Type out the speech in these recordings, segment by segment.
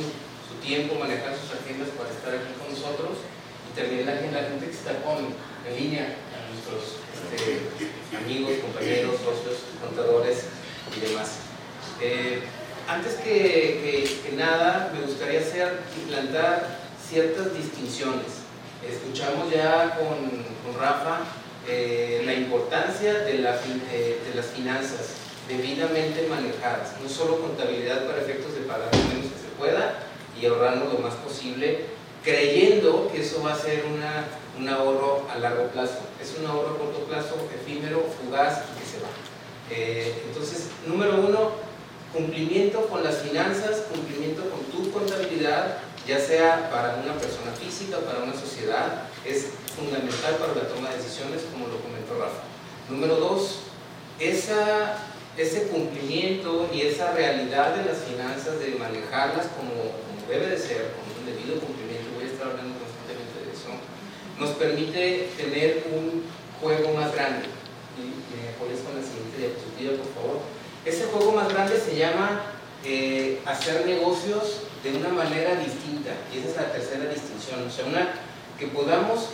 su tiempo, manejar sus agendas para estar aquí con nosotros y también la, gente que está con, en línea, a nuestros este, amigos, compañeros, socios, contadores y demás. Eh, antes que, nada, me gustaría hacer plantar ciertas distinciones escuchamos ya con, Rafa eh, la importancia de, eh, de, las finanzas debidamente manejadas, no solo contabilidad para efectos de pagar menos pueda y ahorrando lo más posible, creyendo que eso va a ser una, un ahorro a largo plazo. Es un ahorro a corto plazo, efímero, fugaz y que se va. Eh, entonces, número uno, cumplimiento con las finanzas, cumplimiento con tu contabilidad, ya sea para una persona física para una sociedad, es fundamental para la toma de decisiones, como lo comentó Rafa. Número dos, esa, ese cumplimiento y esa realidad de las finanzas, de manejarlas como, debe de ser, con un debido cumplimiento, voy a estar hablando constantemente de eso, nos permite tener un juego más grande. Y me apoyas con la siguiente diapositiva, por favor. Ese juego más grande se llama eh, hacer negocios de una manera distinta, y esa es la tercera distinción, o sea, una, que podamos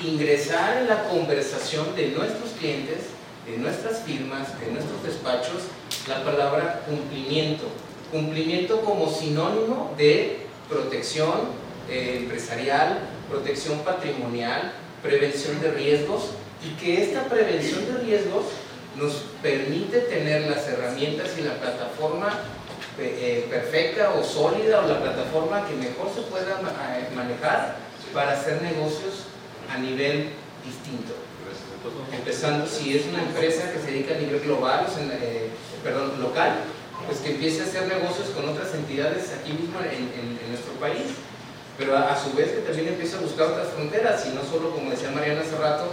ingresar en la conversación de nuestros clientes, de nuestras firmas, de nuestros despachos, la palabra cumplimiento. Cumplimiento como sinónimo de protección eh, empresarial, protección patrimonial, prevención de riesgos, y que esta prevención de riesgos nos permite tener las herramientas y la plataforma eh, perfecta o sólida o la plataforma que mejor se pueda eh, manejar para hacer negocios a nivel distinto. Empezando, si es una empresa que se dedica a nivel global, eh, perdón, local, pues que empiece a hacer negocios con otras entidades aquí mismo en, nuestro país, pero a, su vez que también empiece a buscar otras fronteras y no solo, como decía Mariana hace rato,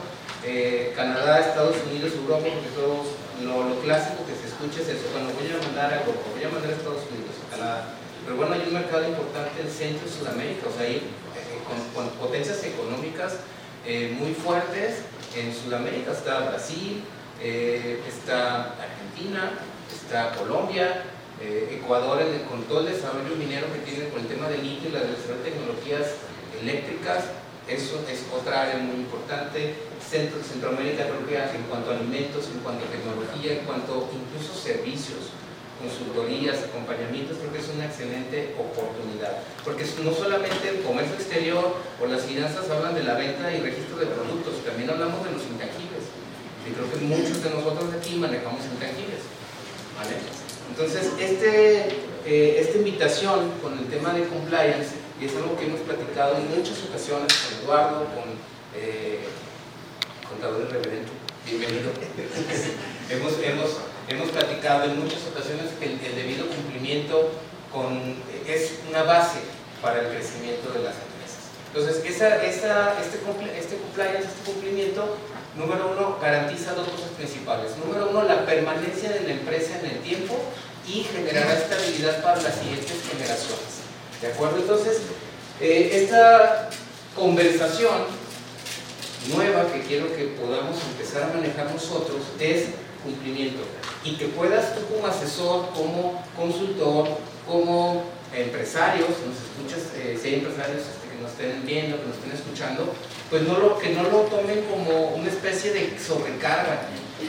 Canadá, Estados Unidos, Europa, porque todos lo, clásico que se escucha es eso, cuando voy a mandar algo, voy a mandar a Estados Unidos, a Canadá, pero bueno, hay un mercado importante en Centro y Sudamérica, o sea, hay eh, con, potencias económicas eh, muy fuertes en Sudamérica, está Brasil, eh, está Argentina, está Colombia, Ecuador con todo el desarrollo minero que tiene con el tema del litio y la de tecnologías eléctricas, eso es otra área muy importante. Centro, Centroamérica creo que en cuanto a alimentos, en cuanto a tecnología, en cuanto incluso servicios, consultorías, acompañamientos, creo que oportunidad. Porque no solamente el comercio exterior o las finanzas hablan de la venta y registro de productos, también hablamos de los intangibles. Y creo que muchos de nosotros aquí manejamos intangibles. Entonces, este, eh, esta invitación con el tema de compliance y es algo que hemos platicado en muchas ocasiones con Eduardo, con eh, contador reverendo, bienvenido. hemos, hemos, hemos platicado en muchas ocasiones que el, debido cumplimiento con, es una base para el crecimiento de las empresas. Entonces, esa, esa, este, este compliance, este cumplimiento, número uno, garantiza dos cosas principales. Número uno, la permanencia de la empresa en el tiempo y generará estabilidad para las siguientes generaciones. ¿De acuerdo? Entonces, eh, esta conversación nueva que quiero que podamos empezar a manejar nosotros es cumplimiento. Y que puedas tú como asesor, como consultor, como empresarios, nos escuchas, eh, si hay empresarios este, que nos estén viendo, que nos estén escuchando, pues no lo, que no lo tomen como una especie de sobrecarga,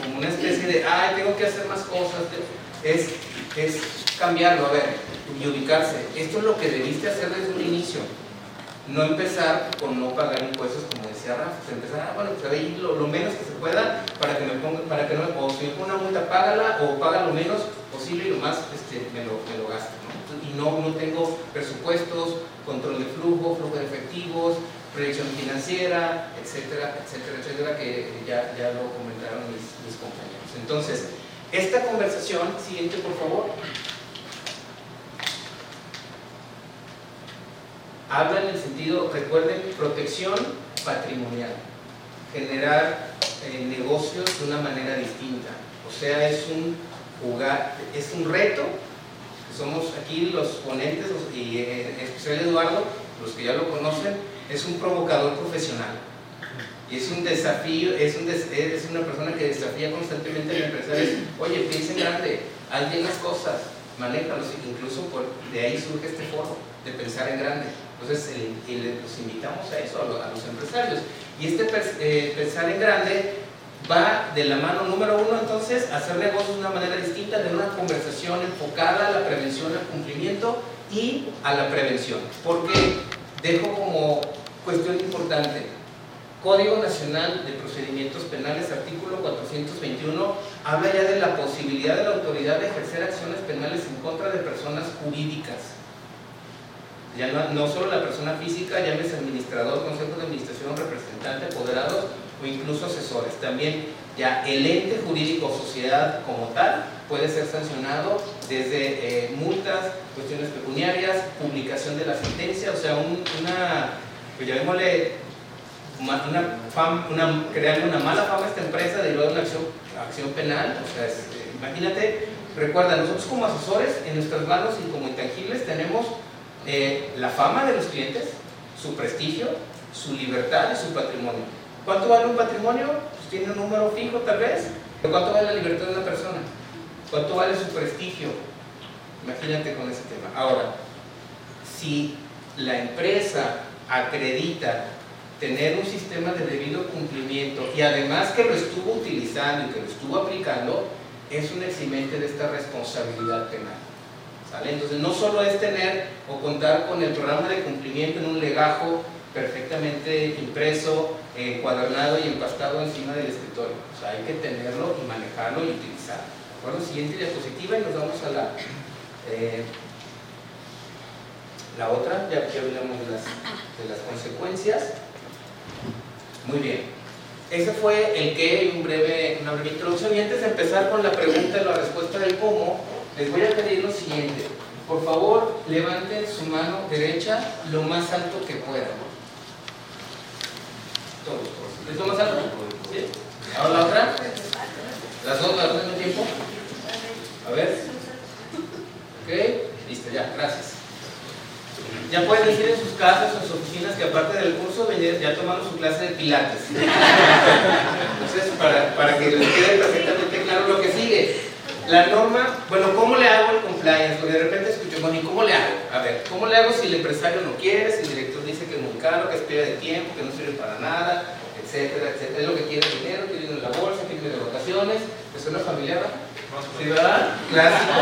como una especie de, ay, tengo que hacer más cosas, es, cambiarlo, a ver, y ubicarse. Esto es lo que debiste hacer desde un inicio. No empezar con no pagar impuestos, como decía Rafa, empezar, ah, bueno, pues ahí lo, lo, menos que se pueda para que, me ponga, para que no me ponga, si me pongo una multa, págala o paga lo menos y lo más este, me, lo, me lo gasto. Y no, no tengo presupuestos, control de flujo, flujo de efectivos, proyección financiera, etcétera, etcétera, etcétera, que ya, ya lo comentaron mis, mis compañeros. Entonces, esta conversación, siguiente por favor, habla en el sentido, recuerden, protección patrimonial, generar eh, negocios de una manera distinta. O sea, es un jugar, es un reto somos aquí los ponentes, y en especial Eduardo, los que ya lo conocen, es un provocador profesional. Y es un desafío, es, un es una persona que desafía constantemente al empresario. Oye, piensa en grande, haz bien las cosas, manéjalos. Incluso por, de ahí surge este foro, de pensar en grande. Entonces, los invitamos a eso, a, los empresarios. Y este eh, pensar en grande va de la mano, número uno, entonces, hacer negocios de una manera distinta, de una conversación enfocada a la prevención, al cumplimiento y a la prevención. Porque dejo como cuestión importante, Código Nacional de Procedimientos Penales, artículo 421, habla ya de la posibilidad de la autoridad de ejercer acciones penales en contra de personas jurídicas. Ya no, solo la persona física, llámese administrador, consejo de administración, representante, apoderados o incluso asesores. También ya el ente jurídico o sociedad como tal puede ser sancionado desde eh, multas, cuestiones pecuniarias, publicación de la sentencia, o sea, una, pues llamémosle una, fama, una, crearle una mala fama a esta empresa derivada de una acción, penal. O sea, eh, imagínate, recuerda, nosotros como asesores en nuestras manos y como intangibles tenemos eh, la fama de los clientes, su prestigio, su libertad y su patrimonio. ¿Cuánto vale un patrimonio? Pues tiene un número fijo tal vez. ¿Pero cuánto vale la libertad de una persona? ¿Cuánto vale su prestigio? Imagínate con ese tema. Ahora, si la empresa acredita tener un sistema de debido cumplimiento y además que lo estuvo utilizando y que lo estuvo aplicando, es un eximente de esta responsabilidad penal. ¿sale? Entonces no solo es tener o contar con el programa de cumplimiento en un legajo perfectamente impreso, encuadernado y empastado encima del escritorio. O sea, hay que tenerlo y manejarlo y utilizarlo. Bueno, siguiente diapositiva y nos vamos a la, eh, la otra, ya que hablamos de las, de las consecuencias. Muy bien. Ese fue el qué y breve, una breve introducción. Y antes de empezar con la pregunta y la respuesta del cómo, les voy a pedir lo siguiente. Por favor, levanten su mano derecha lo más alto que puedan. Todos. ¿Es lo más alto? ¿Sí? ¿Ahora la otra? ¿Las dos, las dos al mismo tiempo? A ver. Ok, listo, ya, gracias. Ya pueden decir en sus casas en sus oficinas que aparte del curso ya tomaron su clase de pilates. Entonces, para, para que les quede perfectamente claro lo que sigue. La norma, bueno, ¿cómo le hago el compliance? Porque de repente escucho, bueno, ¿y cómo le hago? A ver, ¿cómo le hago si el empresario no quiere, si el director dice que es muy caro, que es pérdida de tiempo, que no sirve para nada, etcétera, etcétera? Es lo que quiere dinero, quiere dinero en la bolsa, quiere de vacaciones. ¿Es una familiar? ¿Sí, verdad? Clásico.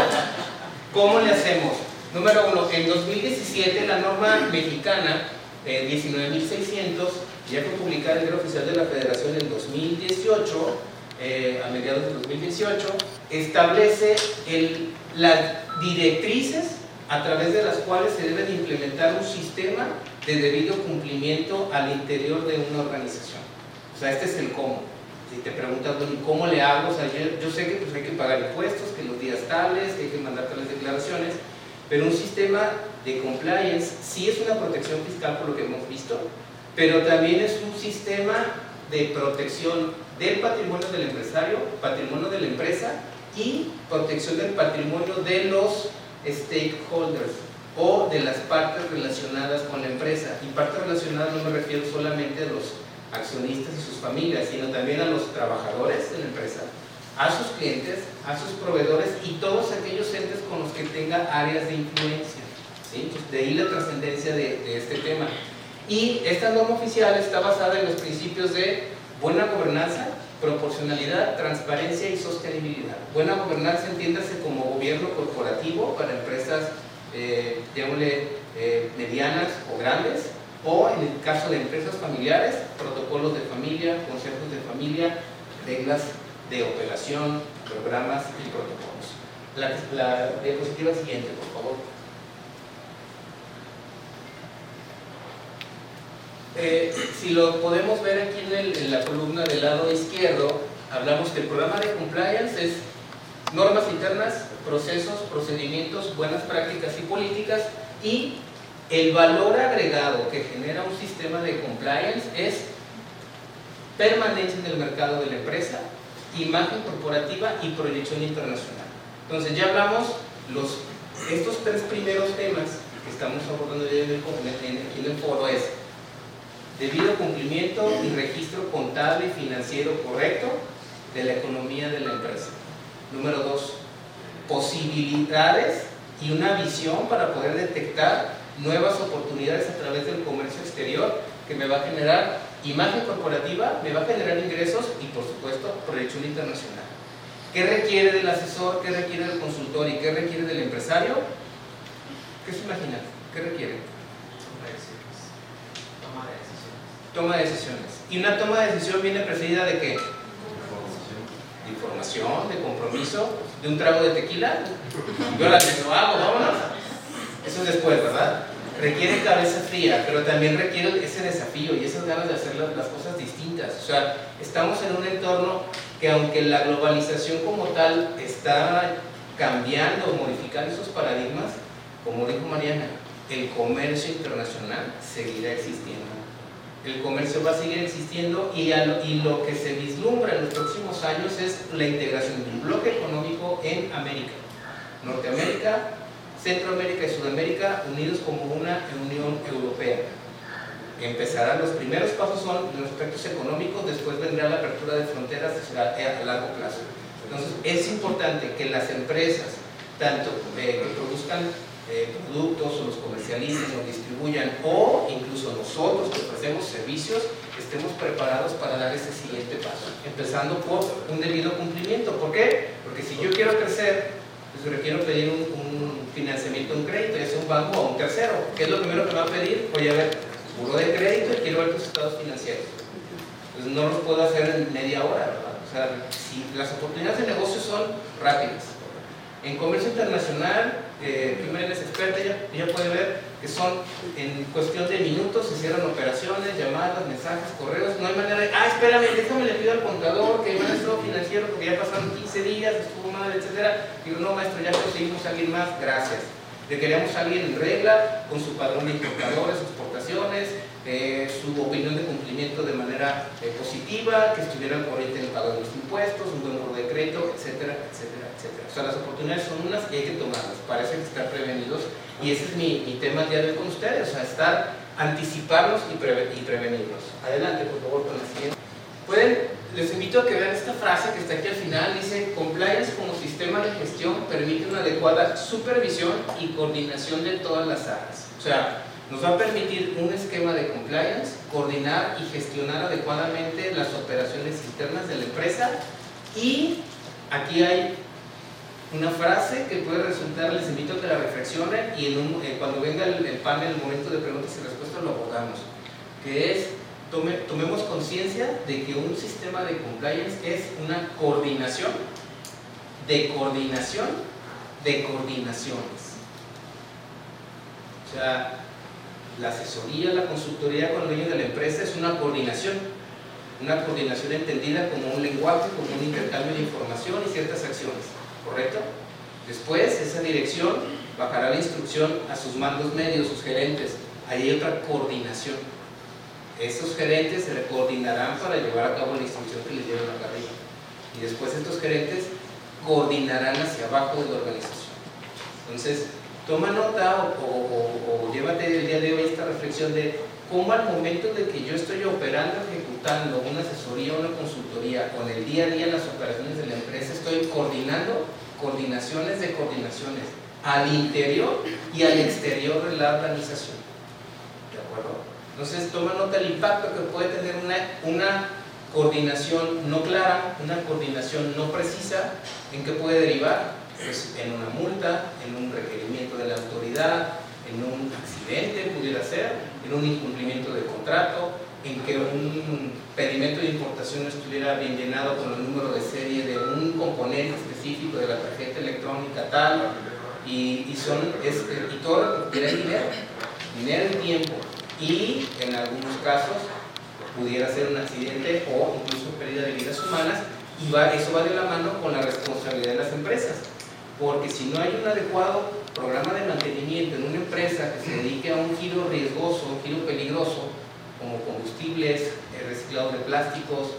¿Cómo le hacemos? Número uno, en 2017 la norma mexicana eh, 19.600 ya fue publicada en el oficial de la Federación en 2018, eh, a mediados de 2018, establece el, las directrices a través de las cuales se debe de implementar un sistema de debido cumplimiento al interior de una organización. O sea, este es el cómo. Si te preguntas, bueno, ¿cómo le hago? O sea, yo, yo sé que pues, hay que pagar impuestos, que los días tales, que hay que mandar tales declaraciones, pero un sistema de compliance sí es una protección fiscal por lo que hemos visto, pero también es un sistema de protección del patrimonio del empresario, patrimonio de la empresa y protección del patrimonio de los stakeholders o de las partes relacionadas con la empresa. Y partes relacionadas no me refiero solamente a los accionistas y sus familias, sino también a los trabajadores de la empresa, a sus clientes, a sus proveedores y todos aquellos entes con los que tenga áreas de influencia. ¿sí? de ahí la trascendencia de, este tema. Y esta norma oficial está basada en los principios de buena gobernanza, proporcionalidad, transparencia y sostenibilidad. Buena gobernanza entiéndase como gobierno corporativo para empresas, eh, eh, medianas o grandes, o en el caso de empresas familiares, protocolos de familia, consejos de familia, reglas de operación, programas y protocolos. La, diapositiva siguiente, por favor. Eh, si lo podemos ver aquí en, la columna del lado izquierdo, hablamos que el programa de compliance es normas internas, procesos, procedimientos, buenas prácticas y políticas y el valor agregado que genera un sistema de compliance es permanencia en el mercado de la empresa, imagen corporativa y proyección internacional. Entonces ya hablamos los estos tres primeros temas que estamos abordando el, en el foro es debido cumplimiento y registro contable y financiero correcto de la economía de la empresa. Número dos, posibilidades y una visión para poder detectar nuevas oportunidades a través del comercio exterior que me va a generar imagen corporativa, me va a generar ingresos y por supuesto proyección internacional. ¿Qué requiere del asesor? ¿Qué requiere del consultor? ¿Y qué requiere del empresario? ¿Qué se imagina? ¿Qué requiere? Toma de decisiones. Toma de decisiones. ¿Y una toma de decisión viene precedida de qué? De información, de compromiso, de un trago de tequila. Yo la lo hago, vámonos. Eso es después, ¿verdad? Requiere cabeza fría, pero también requiere ese desafío y esas ganas de hacer las cosas distintas. O sea, estamos en un entorno que aunque la globalización como tal está cambiando, modificando esos paradigmas, como dijo Mariana, el comercio internacional seguirá existiendo. El comercio va a seguir existiendo y, lo que se vislumbra en los próximos años es la integración de un bloque económico en América. Norteamérica, Centroamérica y Sudamérica unidos como una Unión Europea. Empezarán los primeros pasos son los aspectos económicos, después vendrá la apertura de fronteras a largo plazo. Entonces es importante que las empresas, tanto eh, que produzcan eh, productos o los comercialicen o distribuyan o incluso nosotros que ofrecemos servicios estemos preparados para dar ese siguiente paso, empezando por un debido cumplimiento. ¿Por qué? Porque si yo quiero crecer, pues requiero pedir un, financiamiento, un crédito, ya sea un banco o un tercero. ¿Qué es lo primero que me va a pedir? Voy a ver puro de crédito y quiero ver tus estados financieros. Pues no los puedo hacer en media hora, ¿verdad? O sea, si las oportunidades de negocio son rápidas. En comercio internacional, eh, es experta, ya puede ver que son en cuestión de minutos, se cierran operaciones, llamadas, mensajes, correos, no hay manera de, ah, espérame, déjame le pido al contador que me estado financiero porque ya pasaron 15 días, estuvo mal, etc. Digo, no, maestro, ya conseguimos a alguien más, gracias. Le queríamos a alguien en regla, con su padrón de importadores, exportaciones, eh, su opinión de cumplimiento de manera eh, positiva, que estuviera al corriente en el pago de los impuestos, un buen de crédito, etcétera, etcétera, etcétera. O sea, las oportunidades son unas y hay que tomarlas, parece estar prevenidos y ese es mi, mi tema hoy con ustedes, o sea, estar, anticiparlos y, y prevenirlos. Adelante, por favor, con la siguiente. Pueden, les invito a que vean esta frase que está aquí al final, dice, compliance como sistema de gestión permite una adecuada supervisión y coordinación de todas las áreas. O sea, nos va a permitir un esquema de compliance, coordinar y gestionar adecuadamente las operaciones internas de la empresa y aquí hay una frase que puede resultar, les invito a que la reflexionen y eh, cuando venga el, panel, el momento de preguntas y respuestas lo abordamos, que es tomemos conciencia de que un sistema de compliance es una coordinación de coordinación de coordinaciones. O sea, la asesoría, la consultoría con el dueño de la empresa es una coordinación, una coordinación entendida como un lenguaje, como un intercambio de información y ciertas acciones, ¿correcto? Después, esa dirección bajará la instrucción a sus mandos medios, sus gerentes. Ahí hay otra coordinación. Esos gerentes se coordinarán para llevar a cabo la instrucción que les lleven a arriba. Y después estos gerentes coordinarán hacia abajo de la organización. Entonces, toma nota o, llévate el día de hoy esta reflexión de cómo al momento de que yo estoy operando, ejecutando una asesoría, una consultoría, con el día a día en las operaciones de la empresa, estoy coordinando coordinaciones de coordinaciones al interior y al exterior de la organización. ¿De acuerdo? Entonces toma nota del impacto que puede tener una, una coordinación no clara, una coordinación no precisa, en qué puede derivar pues, en una multa, en un requerimiento de la autoridad, en un accidente pudiera ser, en un incumplimiento de contrato, en que un pedimento de importación estuviera bien llenado con el número de serie de un componente específico de la tarjeta electrónica tal, y, son, es, y todo requiere dinero, dinero y tiempo, y en algunos casos pudiera ser un accidente o incluso pérdida de vidas humanas, y eso va de la mano con la responsabilidad de las empresas porque si no hay un adecuado programa de mantenimiento en una empresa que se dedique a un giro riesgoso, un giro peligroso, como combustibles, reciclados de plásticos,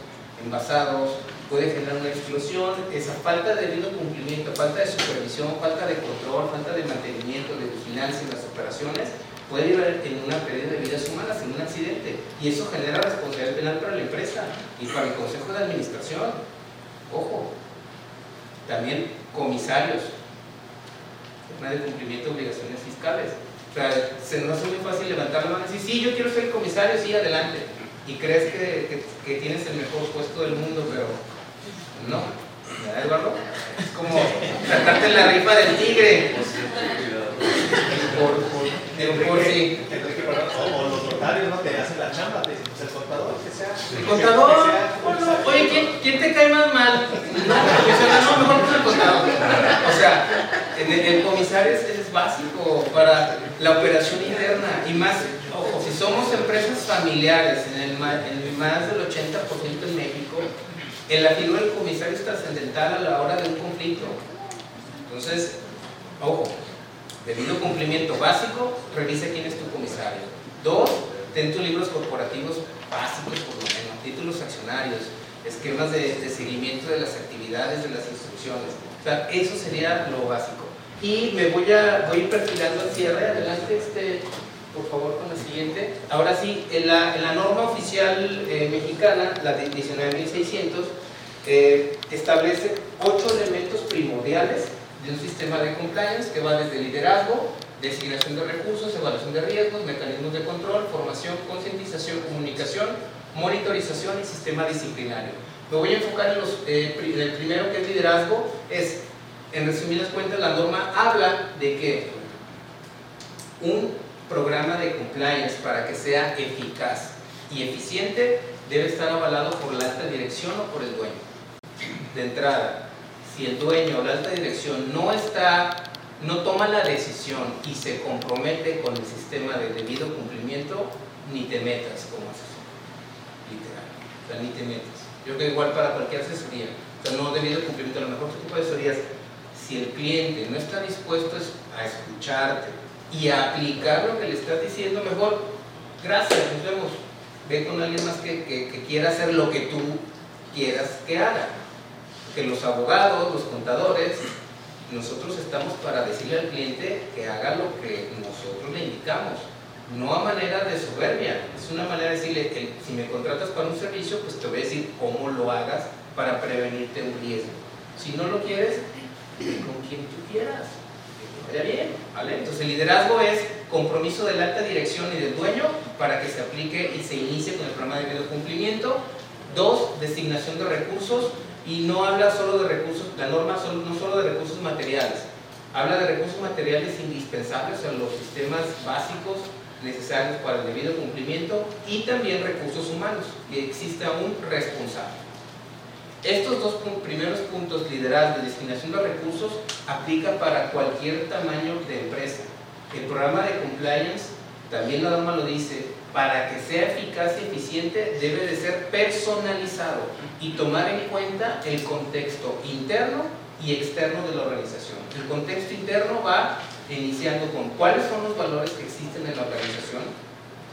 envasados, puede generar una explosión, esa falta de debido cumplimiento, falta de supervisión, falta de control, falta de mantenimiento, de vigilancia en las operaciones, puede llevar en una pérdida de vidas humanas, en un accidente. Y eso genera responsabilidad penal para la empresa y para el Consejo de Administración. Ojo, también comisarios, de cumplimiento de obligaciones fiscales. O sea, se nos hace muy fácil levantar la mano y decir, sí, yo quiero ser comisario, sí, adelante. Y crees que, que tienes el mejor puesto del mundo, pero no. ¿Verdad, Eduardo? Es como sacarte la rifa del tigre. Por, por, por, sí. O los notarios no te hacen la chamba, te dicen, pues el contador que sea. El contador. Oye, ¿quién, ¿quién, te cae más mal? No, no, mejor que el contador. O sea, el, el comisario es, básico para la operación interna y más, si somos empresas familiares, en, el, más del 80% en México, en la del comisario es trascendental a la hora de un conflicto. Entonces, ojo, debido cumplimiento básico, revisa quién es tu comisario. Dos, ten tus libros corporativos básicos, por lo menos, títulos accionarios, esquemas de, seguimiento de las actividades, de las instrucciones. O sea, eso sería lo básico. Y me voy a, voy a ir perfilando al cierre. Adelante, este, por favor, con la siguiente. Ahora sí, en la, en la norma oficial eh, mexicana, la de 19.600, eh, establece ocho elementos primordiales de un sistema de compliance que va desde liderazgo, designación de recursos, evaluación de riesgos, mecanismos de control, formación, concientización, comunicación, monitorización y sistema disciplinario. Me voy a enfocar en, los, eh, el primero que es liderazgo, es, en resumidas cuentas, la norma habla de que un programa de compliance para que sea eficaz y eficiente debe estar avalado por la alta dirección o por el dueño. De entrada, si el dueño o la alta dirección no está, no toma la decisión y se compromete con el sistema de debido cumplimiento, ni te metas como asesor. Literal. O sea, ni te metas. Yo creo que igual para cualquier asesoría. O sea, no debido cumplimiento, a lo mejor este tipo de asesorías, si el cliente no está dispuesto a escucharte, y aplicar lo que le estás diciendo mejor. Gracias, nos vemos. Ve con alguien más que, que, quiera hacer lo que tú quieras que haga. Que los abogados, los contadores, nosotros estamos para decirle al cliente que haga lo que nosotros le indicamos. No a manera de soberbia, es una manera de decirle que si me contratas para un servicio, pues te voy a decir cómo lo hagas para prevenirte un riesgo. Si no lo quieres, con quien tú quieras bien, ¿vale? Entonces el liderazgo es compromiso de la alta dirección y del dueño para que se aplique y se inicie con el programa de medio cumplimiento. Dos, designación de recursos y no habla solo de recursos, la norma no solo de recursos materiales, habla de recursos materiales indispensables, sea, los sistemas básicos necesarios para el debido cumplimiento y también recursos humanos, que exista un responsable. Estos dos primeros puntos, liderazgo y destinación de recursos, aplica para cualquier tamaño de empresa. El programa de compliance, también la norma lo dice, para que sea eficaz y eficiente debe de ser personalizado y tomar en cuenta el contexto interno y externo de la organización. El contexto interno va iniciando con cuáles son los valores que existen en la organización,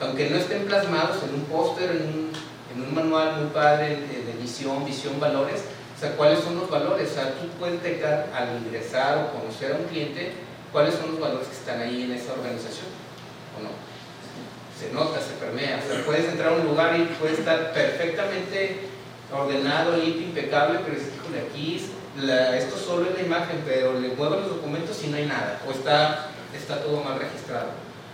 aunque no estén plasmados en un póster, en un, un manual muy padre visión, visión, valores, o sea, cuáles son los valores, o sea, tú puedes detectar al ingresar o conocer a un cliente cuáles son los valores que están ahí en esa organización, o no. Se nota, se permea, o sea, puedes entrar a un lugar y puede estar perfectamente ordenado, limpio, impecable, pero dices, híjole, aquí esto solo es la imagen, pero le mueven los documentos y no hay nada, o está, está todo mal registrado.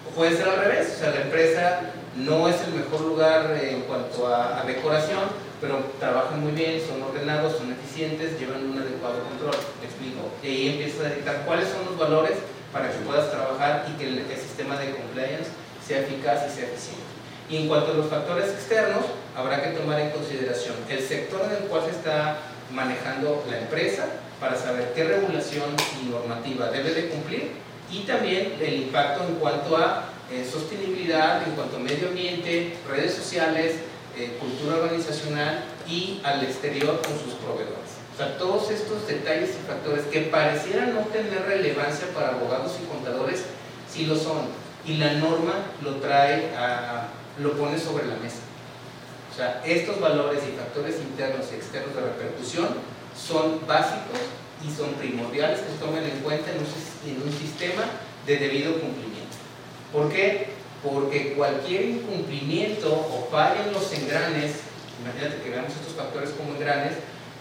O puede ser al revés, o sea, la empresa no es el mejor lugar en cuanto a decoración, pero trabajan muy bien, son ordenados, son eficientes, llevan un adecuado control. Te explico. Y ahí empiezas a detectar cuáles son los valores para que puedas trabajar y que el, sistema de compliance sea eficaz y sea eficiente. Y en cuanto a los factores externos, habrá que tomar en consideración el sector en el cual se está manejando la empresa para saber qué regulación y normativa debe de cumplir y también el impacto en cuanto a eh, sostenibilidad, en cuanto a medio ambiente, redes sociales, eh, cultura organizacional y al exterior con sus proveedores. O sea, todos estos detalles y factores que parecieran no tener relevancia para abogados y contadores, sí lo son. Y la norma lo trae, a, lo pone sobre la mesa. O sea, estos valores y factores internos y externos de repercusión son básicos y son primordiales que se tomen en cuenta en un, sistema de debido cumplimiento. ¿Por qué? Porque cualquier incumplimiento o falla en los engranes, imagínate que veamos estos factores como engranes,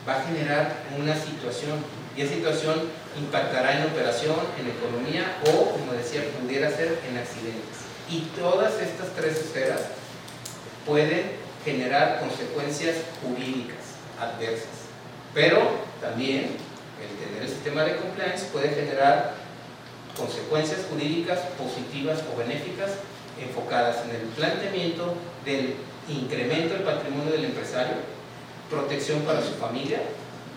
va a generar una situación y esa situación impactará en operación, en economía o, como decía, pudiera ser en accidentes. Y todas estas tres esferas pueden generar consecuencias jurídicas adversas. Pero también el tener el sistema de compliance puede generar consecuencias jurídicas positivas o benéficas enfocadas en el planteamiento del incremento del patrimonio del empresario, protección para su familia,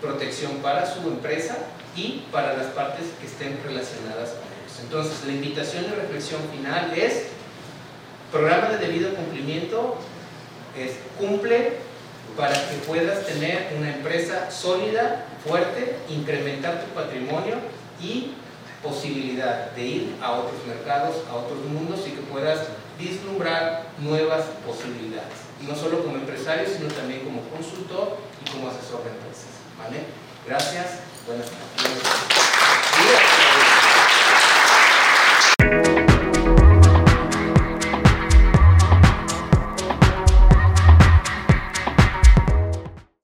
protección para su empresa y para las partes que estén relacionadas con ellos. Entonces, la invitación y reflexión final es, programa de debido cumplimiento es cumple para que puedas tener una empresa sólida, fuerte, incrementar tu patrimonio y posibilidad de ir a otros mercados, a otros mundos y que puedas vislumbrar nuevas posibilidades. No solo como empresario, sino también como consultor y como asesor de empresas. ¿vale? Gracias, buenas tardes.